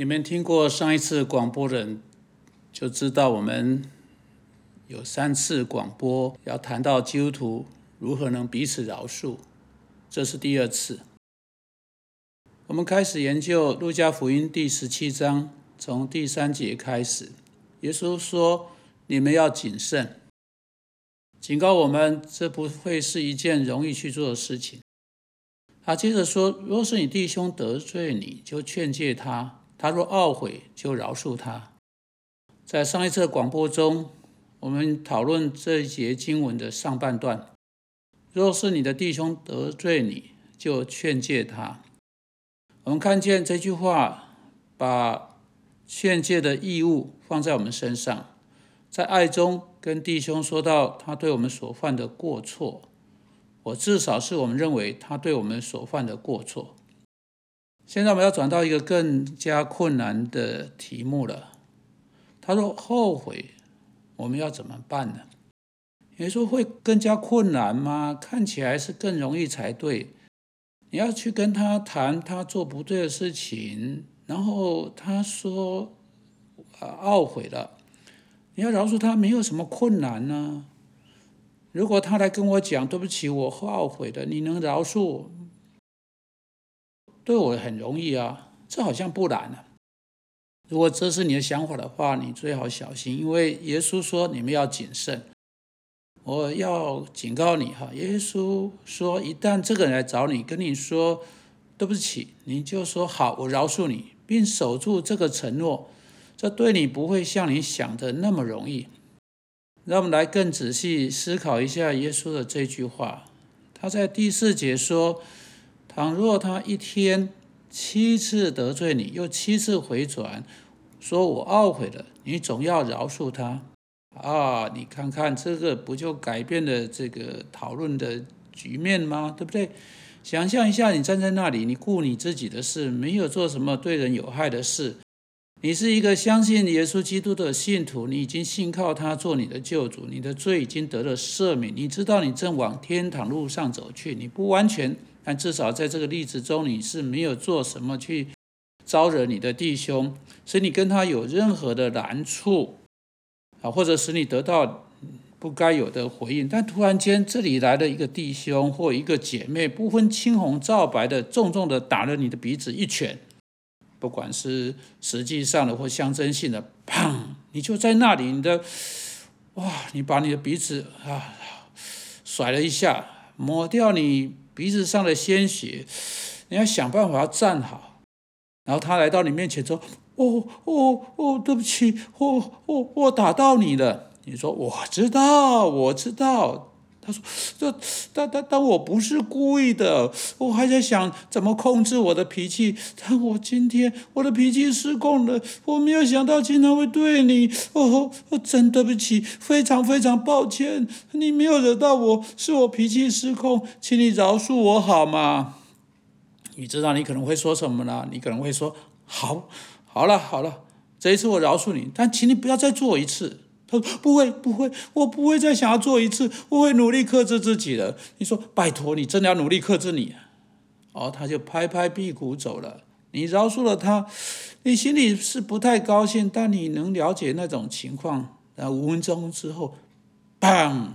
你们听过上一次广播人就知道，我们有三次广播要谈到基督徒如何能彼此饶恕，这是第二次。我们开始研究路加福音第十七章，从第三节开始，耶稣说：“你们要谨慎，警告我们，这不会是一件容易去做的事情。”他接着说：“若是你弟兄得罪你，就劝诫他。”他若懊悔，就饶恕他。在上一次广播中，我们讨论这一节经文的上半段：若是你的弟兄得罪你，就劝诫他。我们看见这句话，把劝诫的义务放在我们身上，在爱中跟弟兄说到他对我们所犯的过错，我至少是我们认为他对我们所犯的过错。现在我们要转到一个更加困难的题目了。他说：“后悔，我们要怎么办呢？”你说会更加困难吗？看起来是更容易才对。你要去跟他谈他做不对的事情，然后他说啊懊悔了，你要饶恕他，没有什么困难呢。如果他来跟我讲对不起，我懊悔的，你能饶恕？对我很容易啊，这好像不难啊。如果这是你的想法的话，你最好小心，因为耶稣说你们要谨慎。我要警告你哈，耶稣说，一旦这个人来找你，跟你说对不起，你就说好，我饶恕你，并守住这个承诺，这对你不会像你想的那么容易。让我们来更仔细思考一下耶稣的这句话。他在第四节说。倘若他一天七次得罪你，又七次回转，说我懊悔了，你总要饶恕他啊！你看看这个，不就改变了这个讨论的局面吗？对不对？想象一下，你站在那里，你顾你自己的事，没有做什么对人有害的事。你是一个相信耶稣基督的信徒，你已经信靠他做你的救主，你的罪已经得了赦免，你知道你正往天堂路上走去，你不完全。但至少在这个例子中，你是没有做什么去招惹你的弟兄，使你跟他有任何的难处啊，或者使你得到不该有的回应。但突然间，这里来了一个弟兄或一个姐妹，不分青红皂白的，重重的打了你的鼻子一拳，不管是实际上的或象征性的，砰！你就在那里，你的哇，你把你的鼻子啊甩了一下，抹掉你。鼻子上的鲜血，你要想办法站好。然后他来到你面前说：“哦哦哦，对不起，我我我打到你了。”你说：“我知道，我知道。”他说：“这但但但我不是故意的，我还在想怎么控制我的脾气。但我今天我的脾气失控了，我没有想到经常会对你。哦，真对不起，非常非常抱歉，你没有惹到我，是我脾气失控，请你饶恕我好吗？你知道你可能会说什么呢？你可能会说：好，好了好了，这一次我饶恕你，但请你不要再做一次。他说：“不会，不会，我不会再想要做一次，我会努力克制自己的。”你说：“拜托，你真的要努力克制你？”哦，他就拍拍屁股走了。你饶恕了他，你心里是不太高兴，但你能了解那种情况。然后五分钟之后，砰！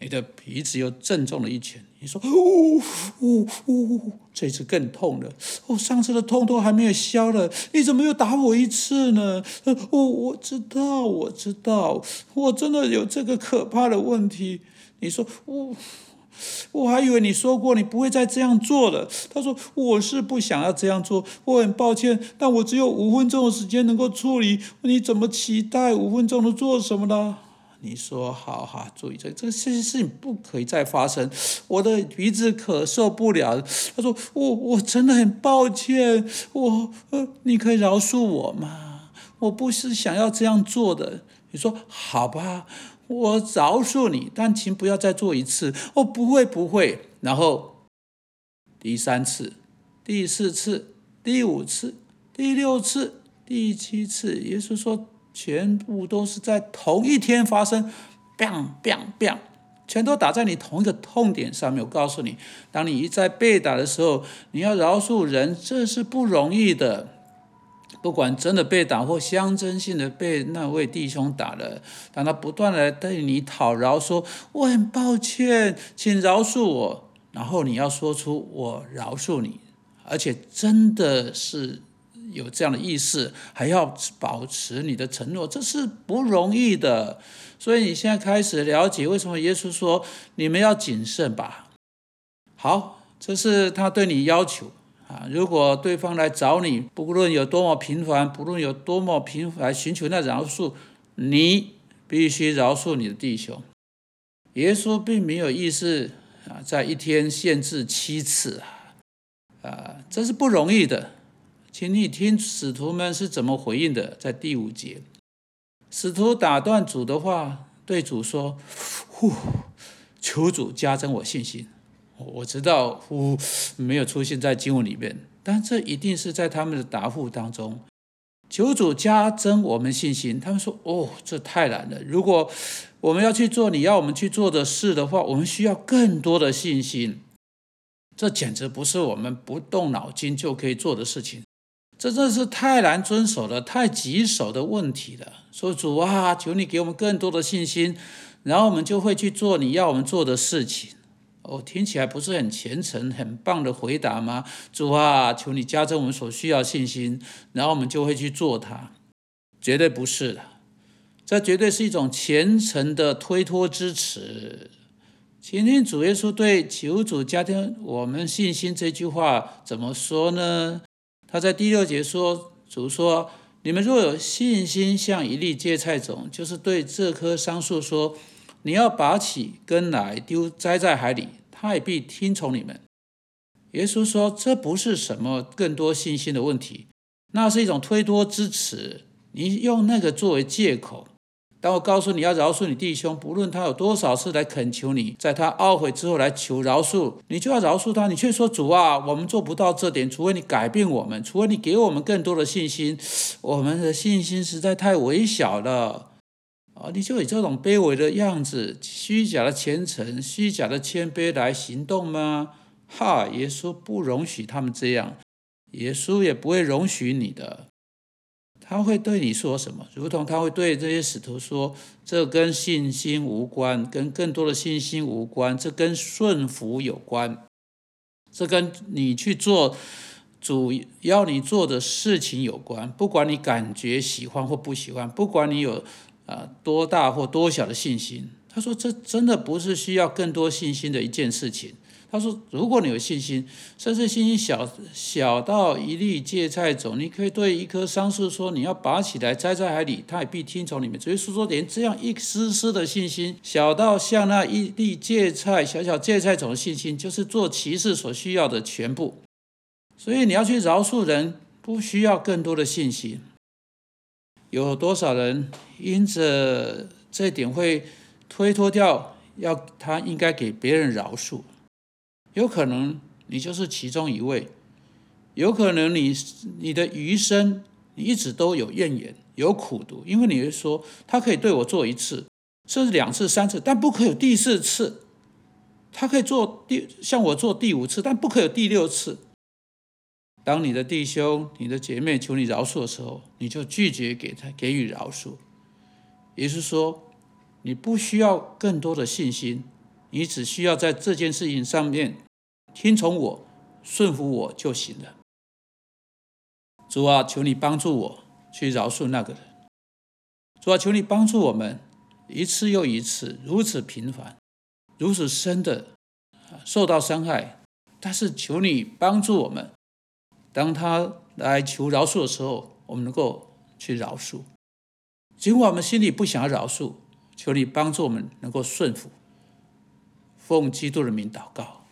你的鼻子又震中了一拳。你说：“呜呜呜，这次更痛了。哦，上次的痛都还没有消了，你怎么又打我一次呢？”我我知道，我知道，我真的有这个可怕的问题。你说：“我我还以为你说过你不会再这样做了。”他说：“我是不想要这样做，我很抱歉，但我只有五分钟的时间能够处理。你怎么期待五分钟能做什么呢？”你说好好注意这这个事情不可以再发生，我的鼻子可受不了。他说我我真的很抱歉，我呃你可以饶恕我吗？我不是想要这样做的。你说好吧，我饶恕你，但请不要再做一次。哦不会不会，然后第三次、第四次、第五次、第六次、第七次，耶稣说。全部都是在同一天发生，bang bang bang，全都打在你同一个痛点上面。我告诉你，当你一再被打的时候，你要饶恕人，这是不容易的。不管真的被打或象征性的被那位弟兄打了，当他不断的对你讨饶，说我很抱歉，请饶恕我，然后你要说出我饶恕你，而且真的是有这样的意识，还要保持你的承诺，这是不容易的。所以你现在开始了解为什么耶稣说你们要谨慎吧。好，这是他对你要求。啊！如果对方来找你，不论有多么频繁，不论有多么频繁寻求那饶恕，你必须饶恕你的弟兄。耶稣并没有意思啊，在一天限制七次啊，啊，这是不容易的。请你听使徒们是怎么回应的，在第五节，使徒打断主的话，对主说：“呼，求主加增我信心。”我知道，呼没有出现在经文里面，但这一定是在他们的答复当中。求主加增我们信心。他们说：“哦，这太难了。如果我们要去做你要我们去做的事的话，我们需要更多的信心。这简直不是我们不动脑筋就可以做的事情。这真是太难遵守了，太棘手的问题了。说主啊，求你给我们更多的信心，然后我们就会去做你要我们做的事情。”哦，听起来不是很虔诚、很棒的回答吗？主啊，求你加增我们所需要信心，然后我们就会去做它。绝对不是的，这绝对是一种虔诚的推脱支持。今天主耶稣对求主加添我们信心这句话怎么说呢？他在第六节说：“主说，你们若有信心，像一粒芥菜种，就是对这棵桑树说。”你要拔起根来丢栽在海里，他也必听从你们。耶稣说：“这不是什么更多信心的问题，那是一种推脱支持。你用那个作为借口。当我告诉你要饶恕你弟兄，不论他有多少次来恳求你，在他懊悔之后来求饶恕，你就要饶恕他。你却说主啊，我们做不到这点，除非你改变我们，除非你给我们更多的信心。我们的信心实在太微小了。”啊！你就以这种卑微的样子、虚假的虔诚、虚假的谦卑来行动吗？哈！耶稣不容许他们这样，耶稣也不会容许你的。他会对你说什么？如同他会对这些使徒说：“这跟信心无关，跟更多的信心无关，这跟顺服有关，这跟你去做主要你做的事情有关。不管你感觉喜欢或不喜欢，不管你有。”啊，多大或多小的信心？他说，这真的不是需要更多信心的一件事情。他说，如果你有信心，甚至信心小小到一粒芥菜种，你可以对一棵桑树说：“你要拔起来栽在海里，它也必听从你们。”所以说，连这样一丝丝的信心，小到像那一粒芥菜、小小芥菜种的信心，就是做骑士所需要的全部。所以你要去饶恕人，不需要更多的信心。有多少人因着这点会推脱掉，要他应该给别人饶恕？有可能你就是其中一位，有可能你你的余生你一直都有怨言、有苦读，因为你会说他可以对我做一次，甚至两次、三次，但不可有第四次；他可以做第像我做第五次，但不可有第六次。当你的弟兄、你的姐妹求你饶恕的时候，你就拒绝给他给予饶恕。也就是说，你不需要更多的信心，你只需要在这件事情上面听从我、顺服我就行了。主啊，求你帮助我去饶恕那个人。主啊，求你帮助我们一次又一次如此频繁、如此深的受到伤害，但是求你帮助我们。当他来求饶恕的时候，我们能够去饶恕。尽管我们心里不想要饶恕，求你帮助我们能够顺服。奉基督的名祷告，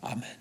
阿门。